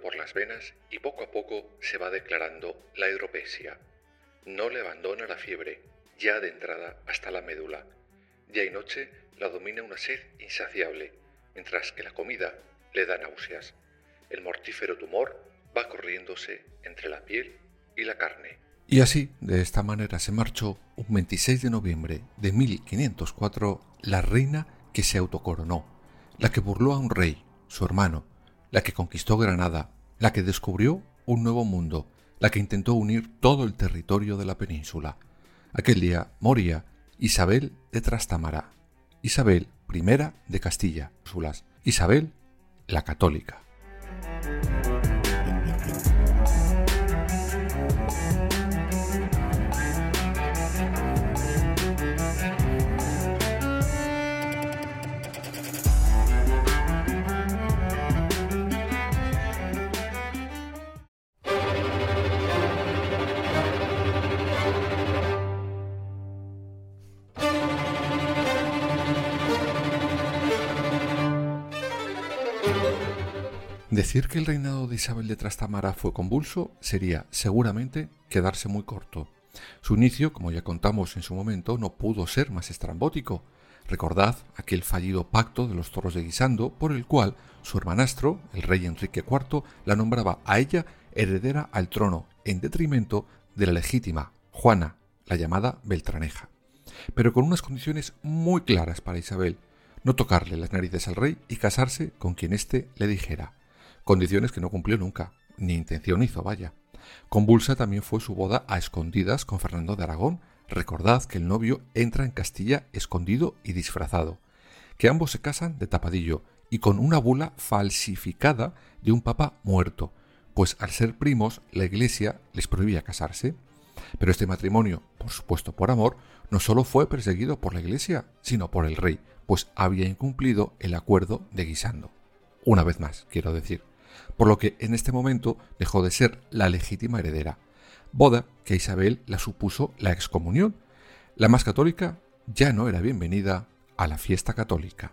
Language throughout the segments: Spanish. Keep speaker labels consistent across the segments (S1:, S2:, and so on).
S1: Por las venas y poco a poco se va declarando la hidropesia. No le abandona la fiebre, ya de entrada hasta la médula. Día y noche la domina una sed insaciable, mientras que la comida le da náuseas. El mortífero tumor va corriéndose entre la piel y la carne.
S2: Y así, de esta manera, se marchó un 26 de noviembre de 1504 la reina que se autocoronó, la que burló a un rey, su hermano, la que conquistó Granada, la que descubrió un nuevo mundo, la que intentó unir todo el territorio de la península. Aquel día moría Isabel de Trastámara, Isabel I de Castilla, Isabel la católica. Decir que el reinado de Isabel de Trastámara fue convulso sería seguramente quedarse muy corto. Su inicio, como ya contamos en su momento, no pudo ser más estrambótico. Recordad aquel fallido pacto de los toros de Guisando por el cual su hermanastro, el rey Enrique IV, la nombraba a ella heredera al trono en detrimento de la legítima Juana, la llamada Beltraneja. Pero con unas condiciones muy claras para Isabel, no tocarle las narices al rey y casarse con quien éste le dijera condiciones que no cumplió nunca, ni intención hizo, vaya. Convulsa también fue su boda a escondidas con Fernando de Aragón. Recordad que el novio entra en Castilla escondido y disfrazado, que ambos se casan de tapadillo y con una bula falsificada de un papa muerto, pues al ser primos la iglesia les prohibía casarse. Pero este matrimonio, por supuesto por amor, no solo fue perseguido por la iglesia, sino por el rey, pues había incumplido el acuerdo de Guisando. Una vez más, quiero decir por lo que en este momento dejó de ser la legítima heredera, boda que a Isabel la supuso la excomunión. La más católica ya no era bienvenida a la fiesta católica.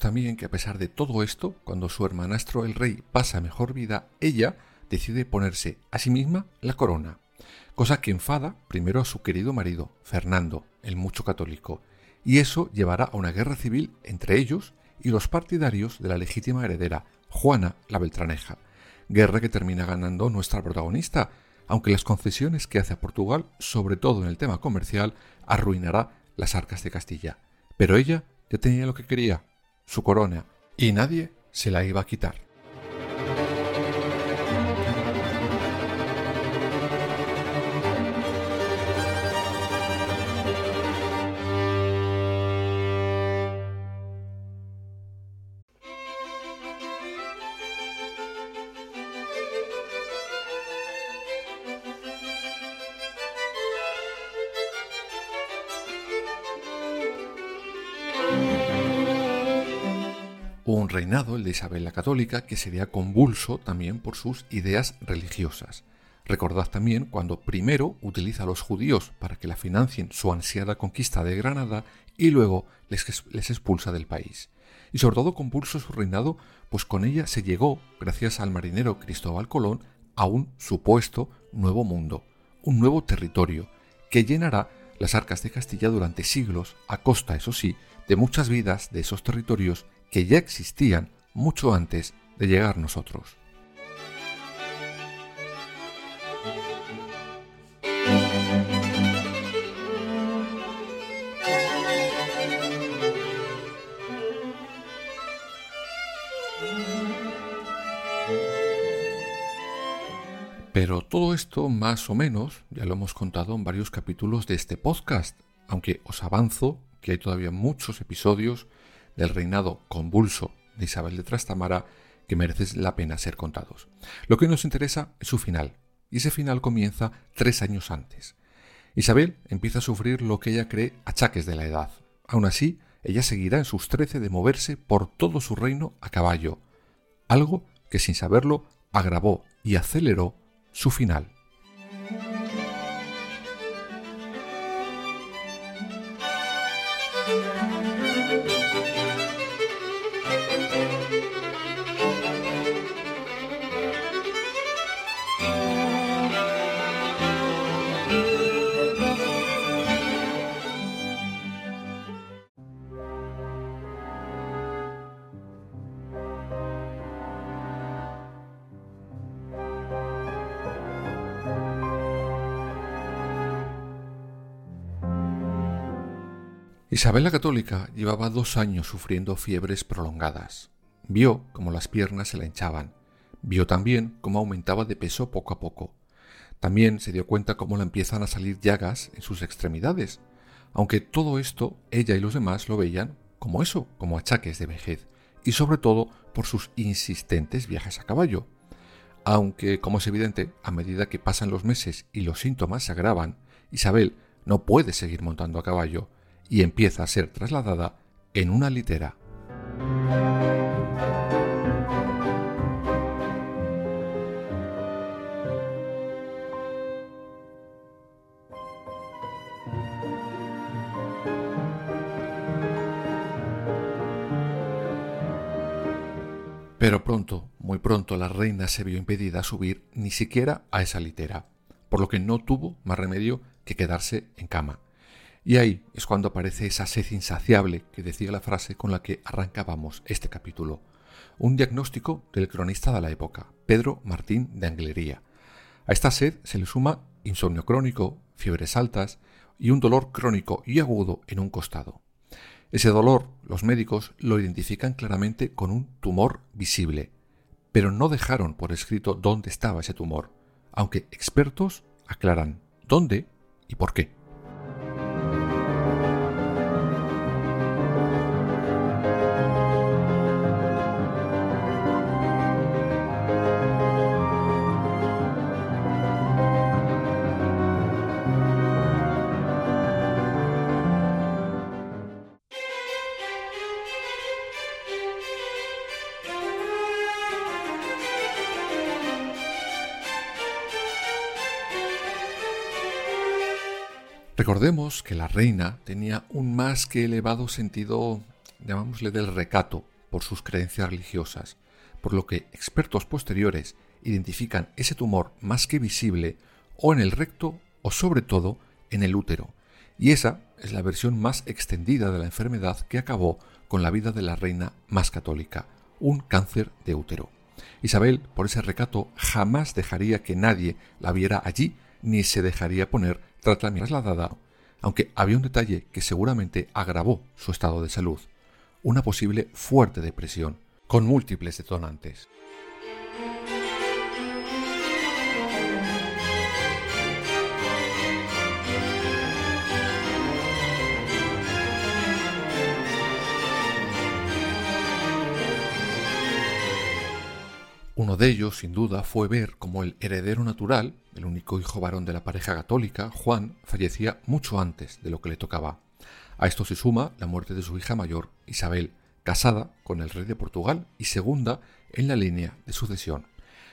S2: También que a pesar de todo esto, cuando su hermanastro el rey pasa mejor vida, ella decide ponerse a sí misma la corona, cosa que enfada primero a su querido marido, Fernando, el mucho católico, y eso llevará a una guerra civil entre ellos y los partidarios de la legítima heredera, Juana la Beltraneja, guerra que termina ganando nuestra protagonista, aunque las concesiones que hace a Portugal, sobre todo en el tema comercial, arruinará las arcas de Castilla. Pero ella ya tenía lo que quería, su corona, y nadie se la iba a quitar. Reinado, el de Isabel la Católica, que sería convulso también por sus ideas religiosas. Recordad también cuando primero utiliza a los judíos para que la financien su ansiada conquista de Granada y luego les, expulsa del país. Y sobre todo convulso su reinado, pues con ella se llegó, gracias al marinero Cristóbal Colón, a un supuesto nuevo mundo, un nuevo territorio, que llenará las arcas de Castilla durante siglos, a costa, eso sí, de muchas vidas de esos territorios que ya existían mucho antes de llegar nosotros. Pero todo esto, más o menos, ya lo hemos contado en varios capítulos de este podcast, aunque os avanzo que hay todavía muchos episodios del reinado convulso de Isabel de Trastamara que merecen la pena ser contados. Lo que nos interesa es su final, y ese final comienza tres años antes. Isabel empieza a sufrir lo que ella cree achaques de la edad. Aún así, ella seguirá en sus trece de moverse por todo su reino a caballo, algo que sin saberlo agravó y aceleró su final. Isabel la Católica llevaba dos años sufriendo fiebres prolongadas. Vio cómo las piernas se la hinchaban. Vio también cómo aumentaba de peso poco a poco. También se dio cuenta cómo le empiezan a salir llagas en sus extremidades. Aunque todo esto ella y los demás lo veían como eso, como achaques de vejez, y sobre todo por sus insistentes viajes a caballo. Aunque, como es evidente, a medida que pasan los meses y los síntomas se agravan, Isabel no puede seguir montando a caballo, y empieza a ser trasladada en una litera. Pero pronto, muy pronto, la reina se vio impedida a subir ni siquiera a esa litera, por lo que no tuvo más remedio que quedarse en cama. Y ahí es cuando aparece esa sed insaciable que decía la frase con la que arrancábamos este capítulo. Un diagnóstico del cronista de la época, Pedro Martín de Anglería. A esta sed se le suma insomnio crónico, fiebres altas y un dolor crónico y agudo en un costado. Ese dolor los médicos lo identifican claramente con un tumor visible, pero no dejaron por escrito dónde estaba ese tumor, aunque expertos aclaran dónde y por qué. Recordemos que la reina tenía un más que elevado sentido, llamámosle del recato, por sus creencias religiosas, por lo que expertos posteriores identifican ese tumor más que visible o en el recto o sobre todo en el útero. Y esa es la versión más extendida de la enfermedad que acabó con la vida de la reina más católica, un cáncer de útero. Isabel, por ese recato, jamás dejaría que nadie la viera allí ni se dejaría poner trasladada, aunque había un detalle que seguramente agravó su estado de salud, una posible fuerte depresión, con múltiples detonantes. Uno de ellos, sin duda, fue ver cómo el heredero natural, el único hijo varón de la pareja católica, Juan, fallecía mucho antes de lo que le tocaba. A esto se suma la muerte de su hija mayor, Isabel, casada con el rey de Portugal y segunda en la línea de sucesión.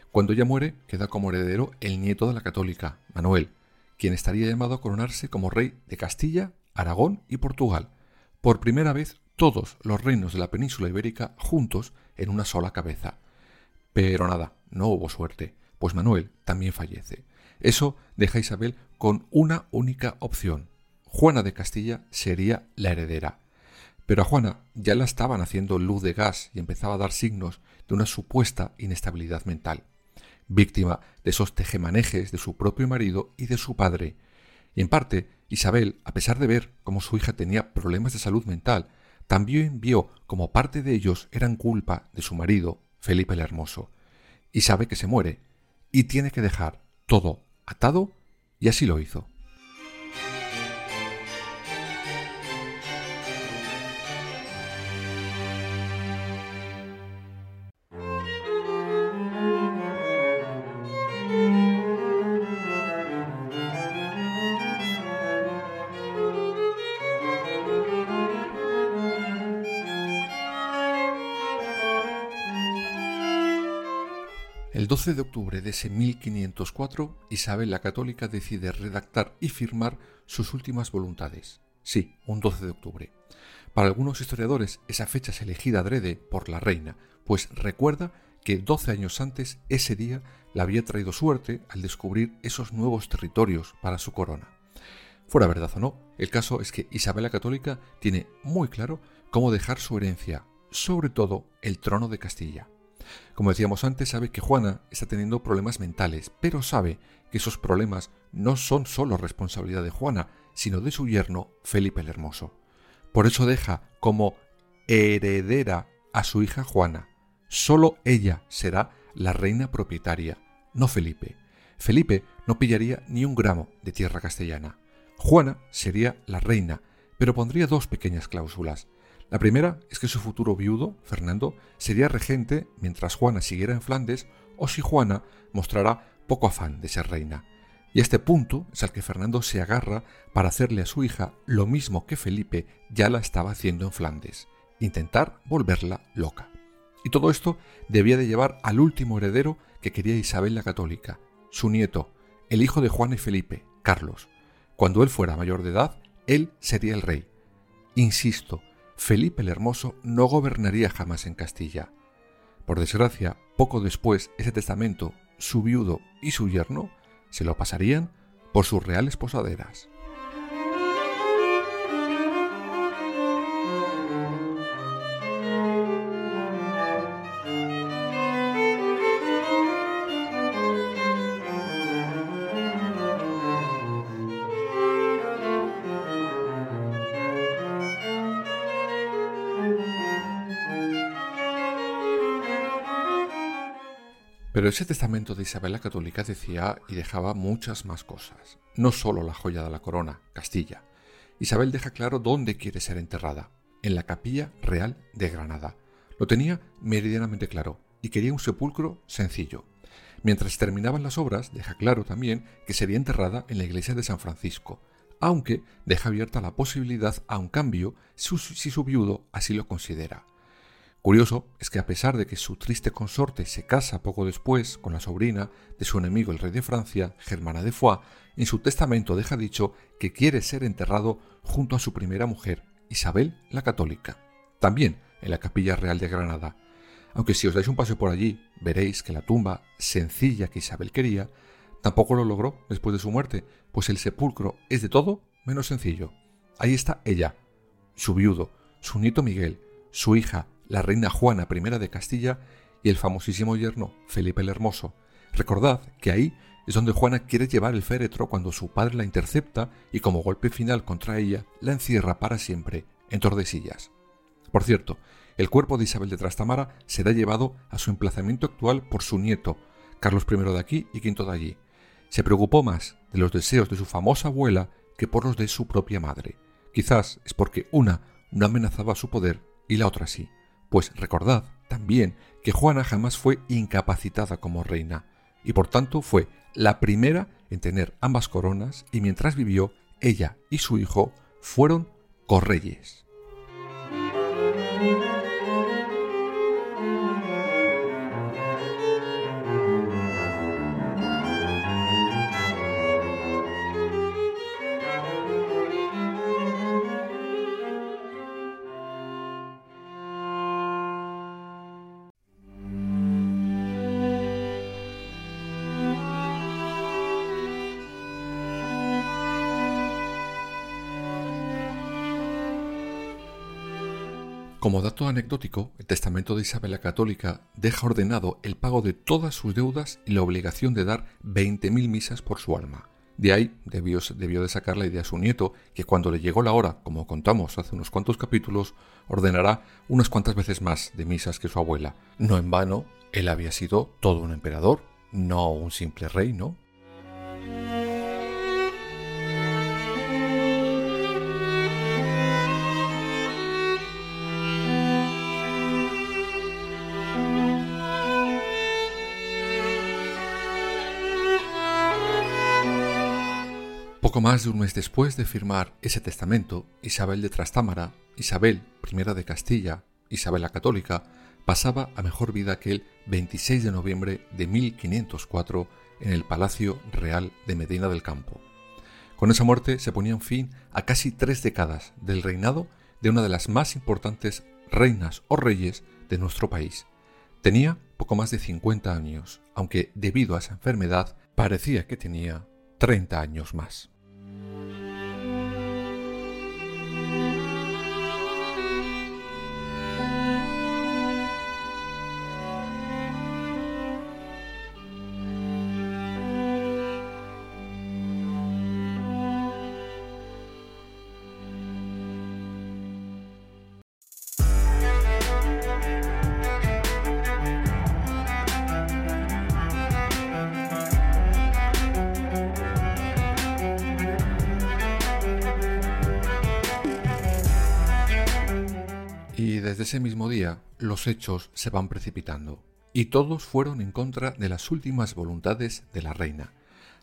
S2: Cuando ella muere, queda como heredero el nieto de la católica, Manuel, quien estaría llamado a coronarse como rey de Castilla, Aragón y Portugal. Por primera vez, todos los reinos de la península ibérica juntos en una sola cabeza. Pero nada, no hubo suerte, pues Manuel también fallece. Eso deja a Isabel con una única opción. Juana de Castilla sería la heredera. Pero a Juana ya la estaban haciendo luz de gas y empezaba a dar signos de una supuesta inestabilidad mental, víctima de esos tejemanejes de su propio marido y de su padre. Y en parte, Isabel, a pesar de ver cómo su hija tenía problemas de salud mental, también vio como parte de ellos eran culpa de su marido Felipe el Hermoso, y sabe que se muere, y tiene que dejar todo atado y así lo hizo. 12 de octubre de ese 1504, Isabel la Católica decide redactar y firmar sus últimas voluntades. Sí, un 12 de octubre. Para algunos historiadores esa fecha es elegida adrede por la reina, pues recuerda que 12 años antes ese día la había traído suerte al descubrir esos nuevos territorios para su corona. Fuera verdad o no, el caso es que Isabel la Católica tiene muy claro cómo dejar su herencia, sobre todo el trono de Castilla. Como decíamos antes, sabe que Juana está teniendo problemas mentales, pero sabe que esos problemas no son solo responsabilidad de Juana, sino de su yerno Felipe el Hermoso. Por eso deja como heredera a su hija Juana. Solo ella será la reina propietaria, no Felipe. Felipe no pillaría ni un gramo de tierra castellana. Juana sería la reina, pero pondría dos pequeñas cláusulas. La primera es que su futuro viudo, Fernando, sería regente mientras Juana siguiera en Flandes o si Juana mostrará poco afán de ser reina. Y este punto es al que Fernando se agarra para hacerle a su hija lo mismo que Felipe ya la estaba haciendo en Flandes, intentar volverla loca. Y todo esto debía de llevar al último heredero que quería Isabel la Católica, su nieto, el hijo de Juana y Felipe, Carlos. Cuando él fuera mayor de edad, él sería el rey. Insisto, Felipe el Hermoso no gobernaría jamás en Castilla. Por desgracia, poco después ese testamento, su viudo y su yerno se lo pasarían por sus reales posaderas. Ese testamento de Isabel la Católica decía y dejaba muchas más cosas, no solo la joya de la corona, Castilla. Isabel deja claro dónde quiere ser enterrada, en la capilla real de Granada. Lo tenía meridianamente claro y quería un sepulcro sencillo. Mientras terminaban las obras, deja claro también que sería enterrada en la iglesia de San Francisco, aunque deja abierta la posibilidad a un cambio si su viudo así lo considera. Curioso es que a pesar de que su triste consorte se casa poco después con la sobrina de su enemigo el rey de Francia, Germana de Foix, en su testamento deja dicho que quiere ser enterrado junto a su primera mujer, Isabel la Católica, también en la Capilla Real de Granada. Aunque si os dais un paseo por allí, veréis que la tumba sencilla que Isabel quería tampoco lo logró después de su muerte, pues el sepulcro es de todo menos sencillo. Ahí está ella, su viudo, su nieto Miguel, su hija, la reina Juana I de Castilla y el famosísimo yerno Felipe el Hermoso. Recordad que ahí es donde Juana quiere llevar el féretro cuando su padre la intercepta y como golpe final contra ella la encierra para siempre en Tordesillas. Por cierto, el cuerpo de Isabel de Trastamara será llevado a su emplazamiento actual por su nieto, Carlos I de aquí y V de allí. Se preocupó más de los deseos de su famosa abuela que por los de su propia madre. Quizás es porque una no amenazaba su poder y la otra sí. Pues recordad también que Juana jamás fue incapacitada como reina, y por tanto fue la primera en tener ambas coronas y mientras vivió, ella y su hijo fueron correyes. Como dato anecdótico, el testamento de Isabel la Católica deja ordenado el pago de todas sus deudas y la obligación de dar 20.000 misas por su alma. De ahí debió, debió de sacar la idea a su nieto, que cuando le llegó la hora, como contamos hace unos cuantos capítulos, ordenará unas cuantas veces más de misas que su abuela. No en vano, él había sido todo un emperador, no un simple rey, ¿no? Más de un mes después de firmar ese testamento, Isabel de Trastámara, Isabel I de Castilla, Isabel la Católica, pasaba a mejor vida que el 26 de noviembre de 1504 en el Palacio Real de Medina del Campo. Con esa muerte se ponían fin a casi tres décadas del reinado de una de las más importantes reinas o reyes de nuestro país. Tenía poco más de 50 años, aunque debido a esa enfermedad parecía que tenía 30 años más. Ese mismo día los hechos se van precipitando, y todos fueron en contra de las últimas voluntades de la reina.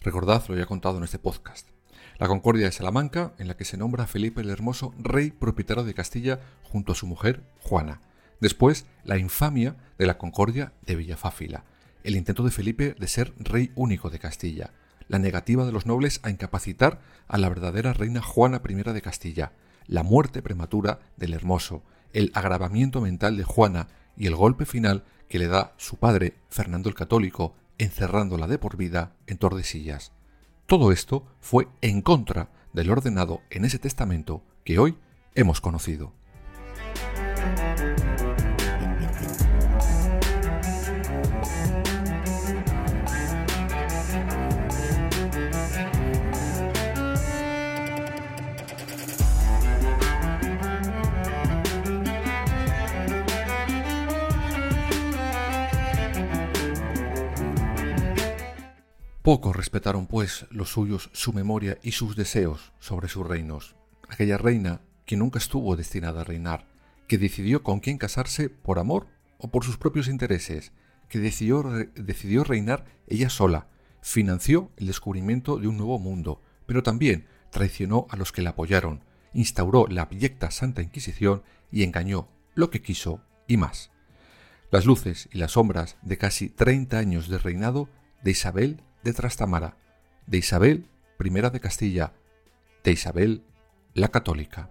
S2: Recordad, lo ya he contado en este podcast. La Concordia de Salamanca, en la que se nombra Felipe el Hermoso rey propietario de Castilla junto a su mujer Juana. Después, la infamia de la Concordia de Villafáfila, el intento de Felipe de ser rey único de Castilla, la negativa de los nobles a incapacitar a la verdadera reina Juana I de Castilla, la muerte prematura del Hermoso, el agravamiento mental de Juana y el golpe final que le da su padre, Fernando el Católico, encerrándola de por vida en Tordesillas. Todo esto fue en contra del ordenado en ese testamento que hoy hemos conocido. Poco respetaron, pues, los suyos su memoria y sus deseos sobre sus reinos. Aquella reina que nunca estuvo destinada a reinar, que decidió con quién casarse por amor o por sus propios intereses, que decidió, decidió reinar ella sola, financió el descubrimiento de un nuevo mundo, pero también traicionó a los que la apoyaron, instauró la abyecta Santa Inquisición y engañó lo que quiso y más. Las luces y las sombras de casi 30 años de reinado de Isabel de Trastamara, de Isabel I de Castilla, de Isabel la Católica.